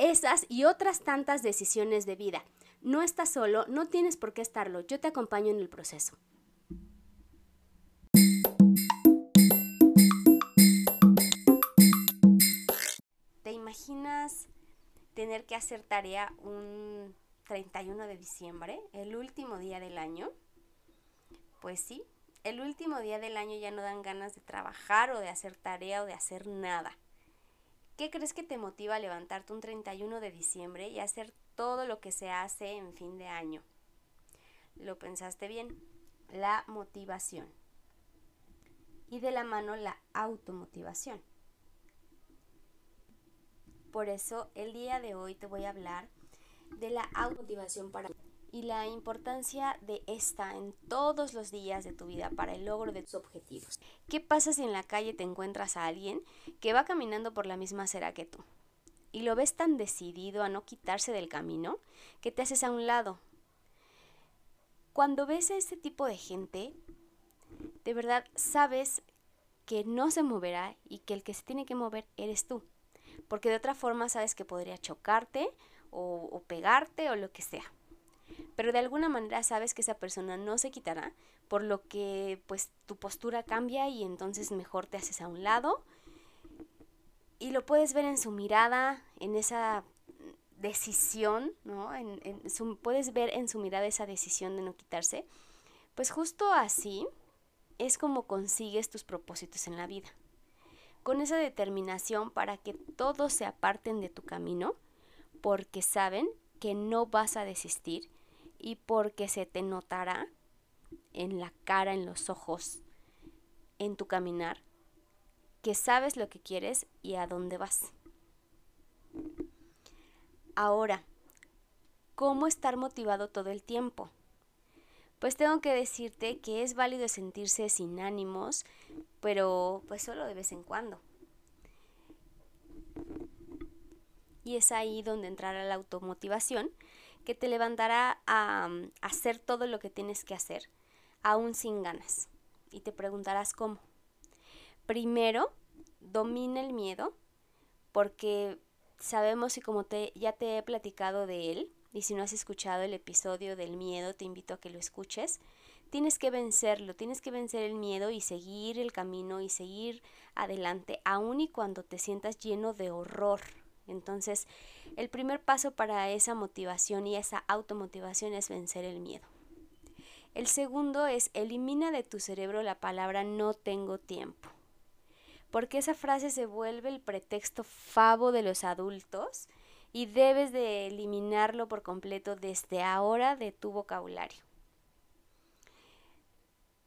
esas y otras tantas decisiones de vida. No estás solo, no tienes por qué estarlo, yo te acompaño en el proceso. ¿Te imaginas tener que hacer tarea un 31 de diciembre, el último día del año? Pues sí, el último día del año ya no dan ganas de trabajar o de hacer tarea o de hacer nada. ¿Qué crees que te motiva a levantarte un 31 de diciembre y hacer todo lo que se hace en fin de año? Lo pensaste bien, la motivación. Y de la mano la automotivación. Por eso el día de hoy te voy a hablar de la automotivación para y la importancia de esta en todos los días de tu vida para el logro de tus objetivos. ¿Qué pasa si en la calle te encuentras a alguien que va caminando por la misma acera que tú? Y lo ves tan decidido a no quitarse del camino que te haces a un lado. Cuando ves a este tipo de gente, de verdad sabes que no se moverá y que el que se tiene que mover eres tú. Porque de otra forma sabes que podría chocarte o, o pegarte o lo que sea pero de alguna manera sabes que esa persona no se quitará, por lo que pues tu postura cambia y entonces mejor te haces a un lado y lo puedes ver en su mirada, en esa decisión, ¿no? En, puedes ver en su mirada esa decisión de no quitarse. Pues justo así es como consigues tus propósitos en la vida. Con esa determinación para que todos se aparten de tu camino, porque saben que no vas a desistir y porque se te notará en la cara, en los ojos, en tu caminar, que sabes lo que quieres y a dónde vas. Ahora, ¿cómo estar motivado todo el tiempo? Pues tengo que decirte que es válido sentirse sin ánimos, pero pues solo de vez en cuando. Y es ahí donde entrará la automotivación, que te levantará a, mm, hacer todo lo que tienes que hacer, aún sin ganas. Y te preguntarás cómo. Primero, domina el miedo, porque sabemos y como te, ya te he platicado de él, y si no has escuchado el episodio del miedo, te invito a que lo escuches. Tienes que vencerlo, tienes que vencer el miedo y seguir el camino y seguir adelante, aun y cuando te sientas lleno de horror, entonces, el primer paso para esa motivación y esa automotivación es vencer el miedo. El segundo es elimina de tu cerebro la palabra no tengo tiempo. Porque esa frase se vuelve el pretexto favo de los adultos y debes de eliminarlo por completo desde ahora de tu vocabulario.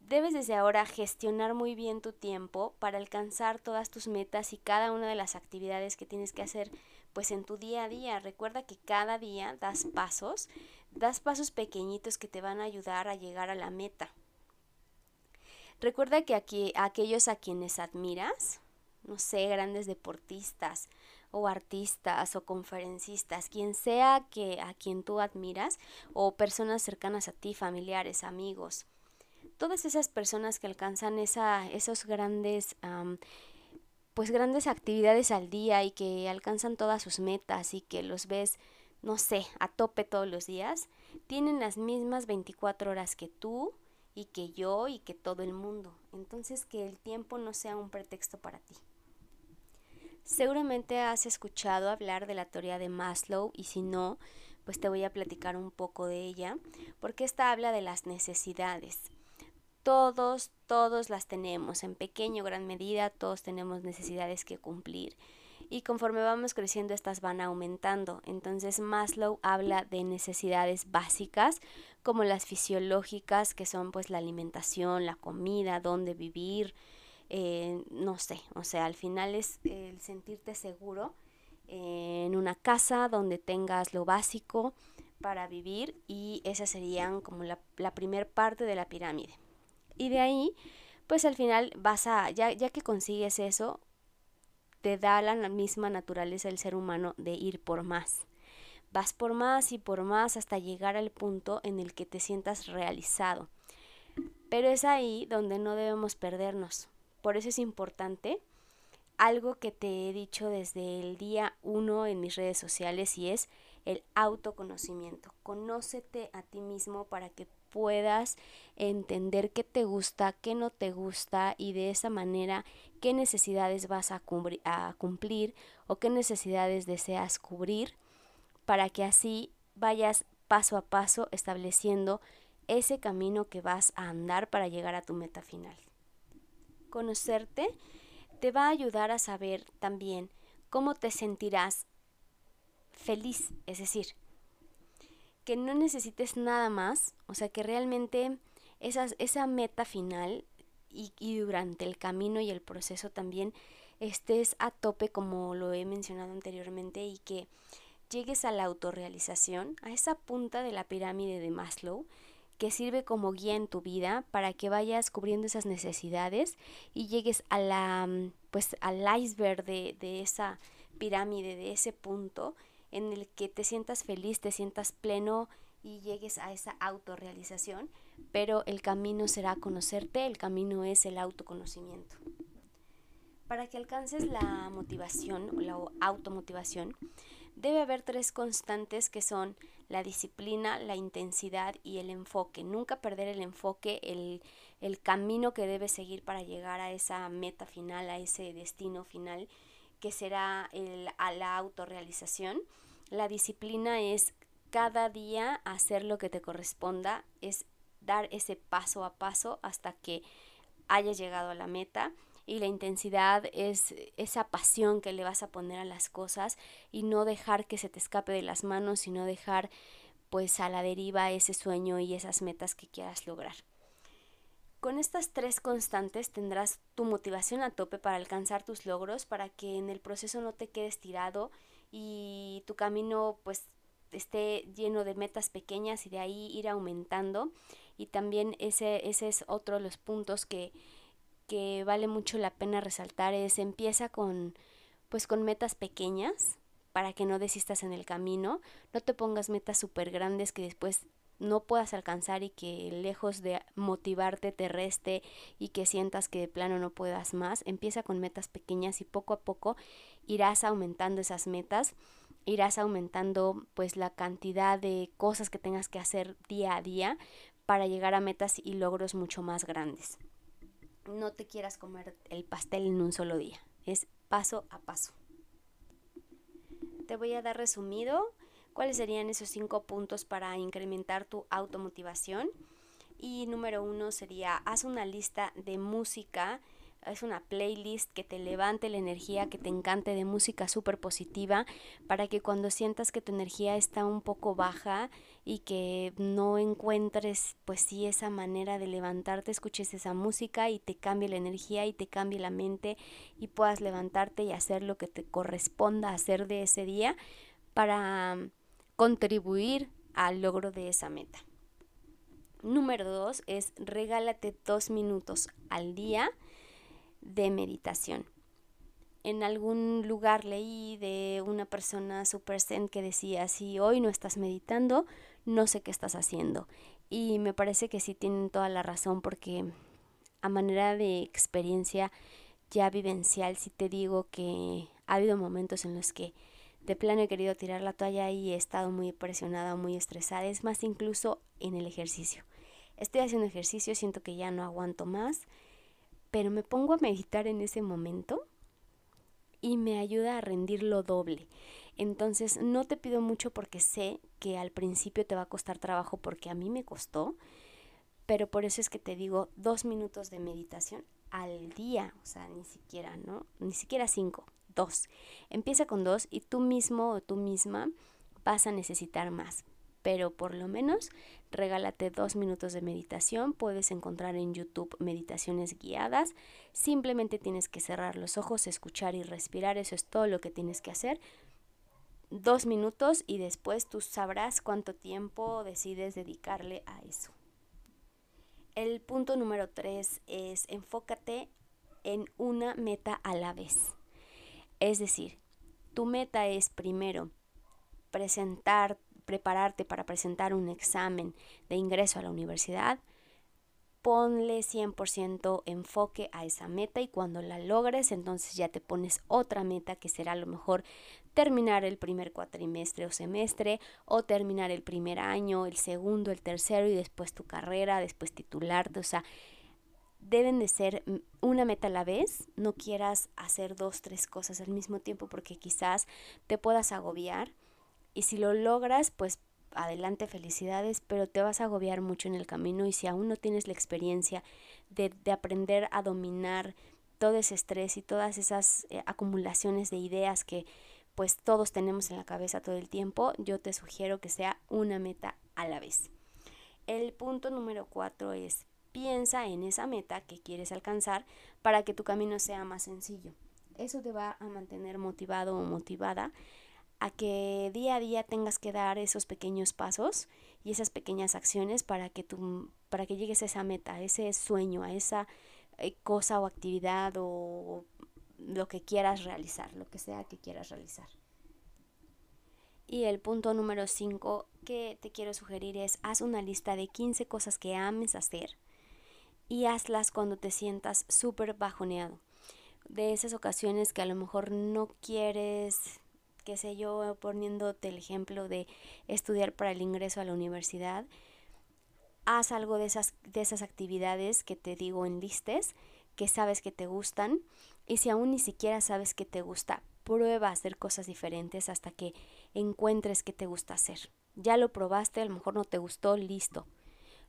Debes desde ahora gestionar muy bien tu tiempo para alcanzar todas tus metas y cada una de las actividades que tienes que hacer pues en tu día a día. Recuerda que cada día das pasos, das pasos pequeñitos que te van a ayudar a llegar a la meta. Recuerda que aquí, aquellos a quienes admiras, no sé, grandes deportistas o artistas o conferencistas, quien sea que a quien tú admiras o personas cercanas a ti, familiares, amigos, todas esas personas que alcanzan esa, esos grandes, pues grandes actividades al día y que alcanzan todas sus metas y que los ves, no sé, a tope todos los días, tienen las mismas 24 horas que tú y que yo y que todo el mundo. Entonces que el tiempo no sea un pretexto para ti. Seguramente has escuchado hablar de la teoría de Maslow y si no, pues te voy a platicar un poco de ella, porque esta habla de las necesidades. Todos, todos las tenemos, en pequeño o gran medida, todos tenemos necesidades que cumplir. Y conforme vamos creciendo, estas van aumentando. Entonces Maslow habla de necesidades básicas, como las fisiológicas, que son pues la alimentación, la comida, dónde vivir, eh, no sé, o sea, al final es el sentirte seguro eh, en una casa donde tengas lo básico para vivir y esa serían como la, la primer parte de la pirámide. Y de ahí, pues al final vas a, ya, ya que consigues eso, te da la misma naturaleza del ser humano de ir por más. Vas por más y por más hasta llegar al punto en el que te sientas realizado. Pero es ahí donde no debemos perdernos. Por eso es importante algo que te he dicho desde el día uno en mis redes sociales y es el autoconocimiento. Conócete a ti mismo para que puedas entender qué te gusta, qué no te gusta y de esa manera qué necesidades vas a, a cumplir o qué necesidades deseas cubrir para que así vayas paso a paso estableciendo ese camino que vas a andar para llegar a tu meta final. Conocerte te va a ayudar a saber también cómo te sentirás feliz, es decir, que no necesites nada más, o sea, que realmente esa, esa meta final y, y durante el camino y el proceso también estés a tope como lo he mencionado anteriormente y que llegues a la autorrealización, a esa punta de la pirámide de Maslow, que sirve como guía en tu vida para que vayas cubriendo esas necesidades y llegues a la pues al iceberg de, de esa pirámide, de ese punto en el que te sientas feliz, te sientas pleno y llegues a esa autorrealización, pero el camino será conocerte, el camino es el autoconocimiento. Para que alcances la motivación o la automotivación, debe haber tres constantes que son la disciplina, la intensidad y el enfoque. Nunca perder el enfoque, el, el camino que debes seguir para llegar a esa meta final, a ese destino final que será el, a la autorrealización. La disciplina es cada día hacer lo que te corresponda, es dar ese paso a paso hasta que hayas llegado a la meta y la intensidad es esa pasión que le vas a poner a las cosas y no dejar que se te escape de las manos, sino dejar pues a la deriva ese sueño y esas metas que quieras lograr. Con estas tres constantes tendrás tu motivación a tope para alcanzar tus logros, para que en el proceso no te quedes tirado y tu camino pues esté lleno de metas pequeñas y de ahí ir aumentando. Y también ese, ese es otro de los puntos que, que vale mucho la pena resaltar, es empieza con pues con metas pequeñas para que no desistas en el camino, no te pongas metas súper grandes que después no puedas alcanzar y que lejos de motivarte te reste y que sientas que de plano no puedas más, empieza con metas pequeñas y poco a poco irás aumentando esas metas, irás aumentando pues la cantidad de cosas que tengas que hacer día a día para llegar a metas y logros mucho más grandes. No te quieras comer el pastel en un solo día, es paso a paso. Te voy a dar resumido ¿Cuáles serían esos cinco puntos para incrementar tu automotivación? Y número uno sería, haz una lista de música, es una playlist que te levante la energía, que te encante de música súper positiva, para que cuando sientas que tu energía está un poco baja y que no encuentres pues sí esa manera de levantarte, escuches esa música y te cambie la energía y te cambie la mente y puedas levantarte y hacer lo que te corresponda hacer de ese día para contribuir al logro de esa meta. Número dos es regálate dos minutos al día de meditación. En algún lugar leí de una persona super zen que decía, si hoy no estás meditando, no sé qué estás haciendo. Y me parece que sí tienen toda la razón porque a manera de experiencia ya vivencial, si te digo que ha habido momentos en los que de plano he querido tirar la toalla y he estado muy presionada, muy estresada. Es más, incluso en el ejercicio. Estoy haciendo ejercicio, siento que ya no aguanto más, pero me pongo a meditar en ese momento y me ayuda a rendir lo doble. Entonces no te pido mucho porque sé que al principio te va a costar trabajo porque a mí me costó, pero por eso es que te digo dos minutos de meditación al día, o sea, ni siquiera, ¿no? Ni siquiera cinco, dos. Empieza con dos y tú mismo o tú misma vas a necesitar más. Pero por lo menos regálate dos minutos de meditación. Puedes encontrar en YouTube meditaciones guiadas. Simplemente tienes que cerrar los ojos, escuchar y respirar. Eso es todo lo que tienes que hacer. dos minutos y después tú sabrás cuánto tiempo decides dedicarle a eso. El punto número tres es enfócate en una meta a la vez. Es decir, tu meta es primero presentar, prepararte para presentar un examen de ingreso a la universidad, ponle 100% enfoque a esa meta y cuando la logres, entonces ya te pones otra meta que será a lo mejor terminar el primer cuatrimestre o semestre o terminar el primer año, el segundo, el tercero y después tu carrera, después titularte, o sea, deben de ser una meta a la vez, no quieras hacer dos, tres cosas al mismo tiempo porque quizás te puedas agobiar y si lo logras, pues adelante, felicidades, pero te vas a agobiar mucho en el camino y si aún no tienes la experiencia de, de aprender a dominar todo ese estrés y todas esas eh, acumulaciones de ideas que pues todos tenemos en la cabeza todo el tiempo, yo te sugiero que sea una meta a la vez. El punto número cuatro es piensa en esa meta que quieres alcanzar para que tu camino sea más sencillo. Eso te va a mantener motivado o motivada a que día a día tengas que dar esos pequeños pasos y esas pequeñas acciones para que tú, para que llegues a esa meta, a ese sueño, a esa eh, cosa o actividad o lo que quieras realizar, lo que sea que quieras realizar. Y el punto número 5 que te quiero sugerir es haz una lista de 15 cosas que ames hacer y hazlas cuando te sientas súper bajoneado. De esas ocasiones que a lo mejor no quieres qué sé yo, poniéndote el ejemplo de estudiar para el ingreso a la universidad, haz algo de esas, de esas actividades que te digo en listes, que sabes que te gustan, y si aún ni siquiera sabes que te gusta, prueba a hacer cosas diferentes hasta que encuentres qué te gusta hacer. Ya lo probaste, a lo mejor no te gustó, listo.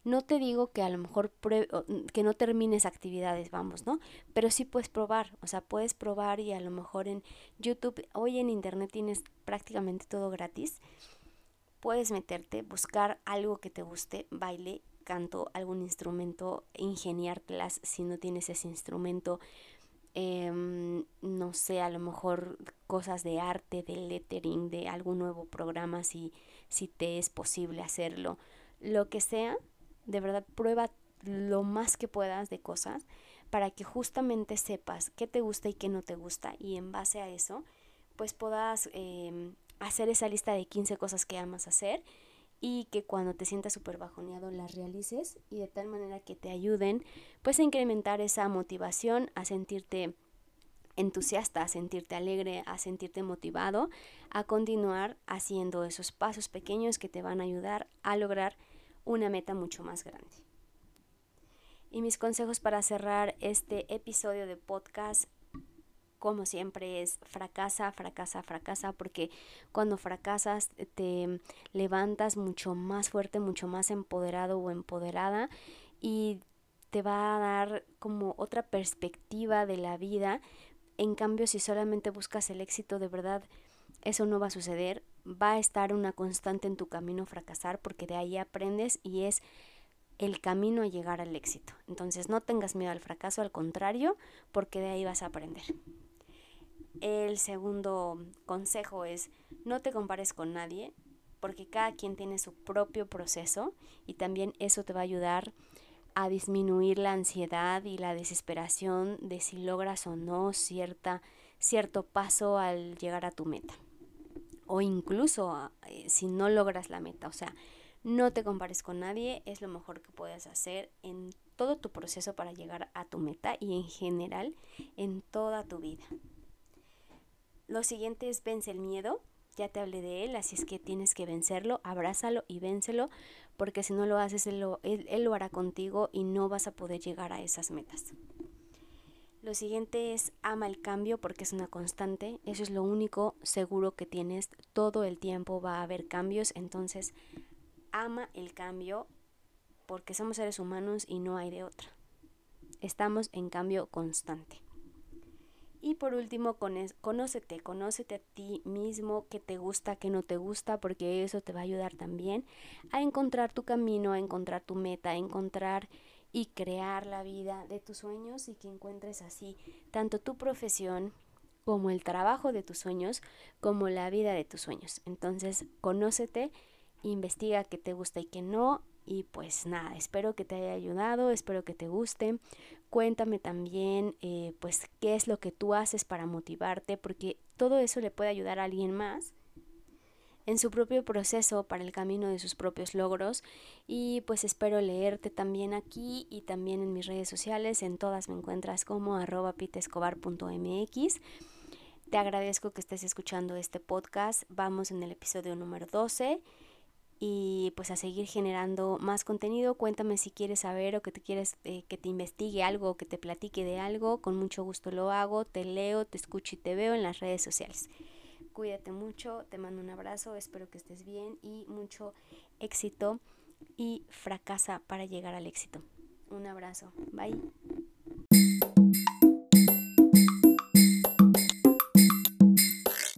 No te digo que a lo mejor que no termines actividades, vamos, ¿no? Pero sí puedes probar, o sea, puedes probar y a lo mejor en YouTube, hoy en Internet tienes prácticamente todo gratis. Puedes meterte, buscar algo que te guste, baile, canto, algún instrumento, ingeniártelas si no tienes ese instrumento. Em, no sé, a lo mejor cosas de arte, de lettering, de algún nuevo programa si, si te es posible hacerlo. Lo que sea, de verdad prueba lo más que puedas de cosas para que justamente sepas qué te gusta y qué no te gusta y en base a eso pues puedas em, hacer esa lista de 15 cosas que amas hacer y que cuando te sientas súper bajoneado las realices y de tal manera que te ayuden pues a incrementar esa motivación, a sentirte entusiasta, a sentirte alegre, a sentirte motivado, a continuar haciendo esos pasos pequeños que te van a ayudar a lograr una meta mucho más grande. Y mis consejos para cerrar este episodio de podcast, como siempre, es fracasa, fracasa, fracasa, porque cuando fracasas te levantas mucho más fuerte, mucho más empoderado o empoderada y te va a dar como otra perspectiva de la vida. En cambio, si solamente buscas el éxito de verdad, eso no va a suceder, va a estar una constante en tu camino fracasar porque de ahí aprendes y es el camino a llegar al éxito. Entonces no tengas miedo al fracaso, al contrario, porque de ahí vas a aprender. El segundo consejo es no te compares con nadie, porque cada quien tiene su propio proceso y también eso te va a ayudar a disminuir la ansiedad y la desesperación de si logras o no cierta, cierto paso al llegar a tu meta o incluso eh, si no logras la meta. O sea, no te compares con nadie, es lo mejor que puedes hacer en todo tu proceso para llegar a tu meta y en general en toda tu vida. Lo siguiente es vence el miedo. Ya te hablé de él, así es que tienes que vencerlo, abrázalo y vénselo, porque si no lo haces, él lo, él lo hará contigo y no vas a poder llegar a esas metas. Lo siguiente es ama el cambio porque es una constante. Eso es lo único seguro que tienes. Todo el tiempo va a haber cambios. Entonces, ama el cambio porque somos seres humanos y no hay de otra. Estamos en cambio constante. Y por último, conócete, conócete a ti mismo, qué te gusta, qué no te gusta, porque eso te va a ayudar también a encontrar tu camino, a encontrar tu meta, a encontrar y crear la vida de tus sueños y que encuentres así tanto tu profesión como el trabajo de tus sueños, como la vida de tus sueños. Entonces, conócete, investiga qué te gusta y qué no. Y pues nada, espero que te haya ayudado, espero que te guste. Cuéntame también, eh, pues, qué es lo que tú haces para motivarte, porque todo eso le puede ayudar a alguien más en su propio proceso para el camino de sus propios logros y pues espero leerte también aquí y también en mis redes sociales, en todas me encuentras como arroba pitescobar.mx. Te agradezco que estés escuchando este podcast, vamos en el episodio número 12 y pues a seguir generando más contenido. Cuéntame si quieres saber o que te quieres eh, que te investigue algo o que te platique de algo, con mucho gusto lo hago, te leo, te escucho y te veo en las redes sociales. Cuídate mucho, te mando un abrazo, espero que estés bien y mucho éxito y fracasa para llegar al éxito. Un abrazo, bye.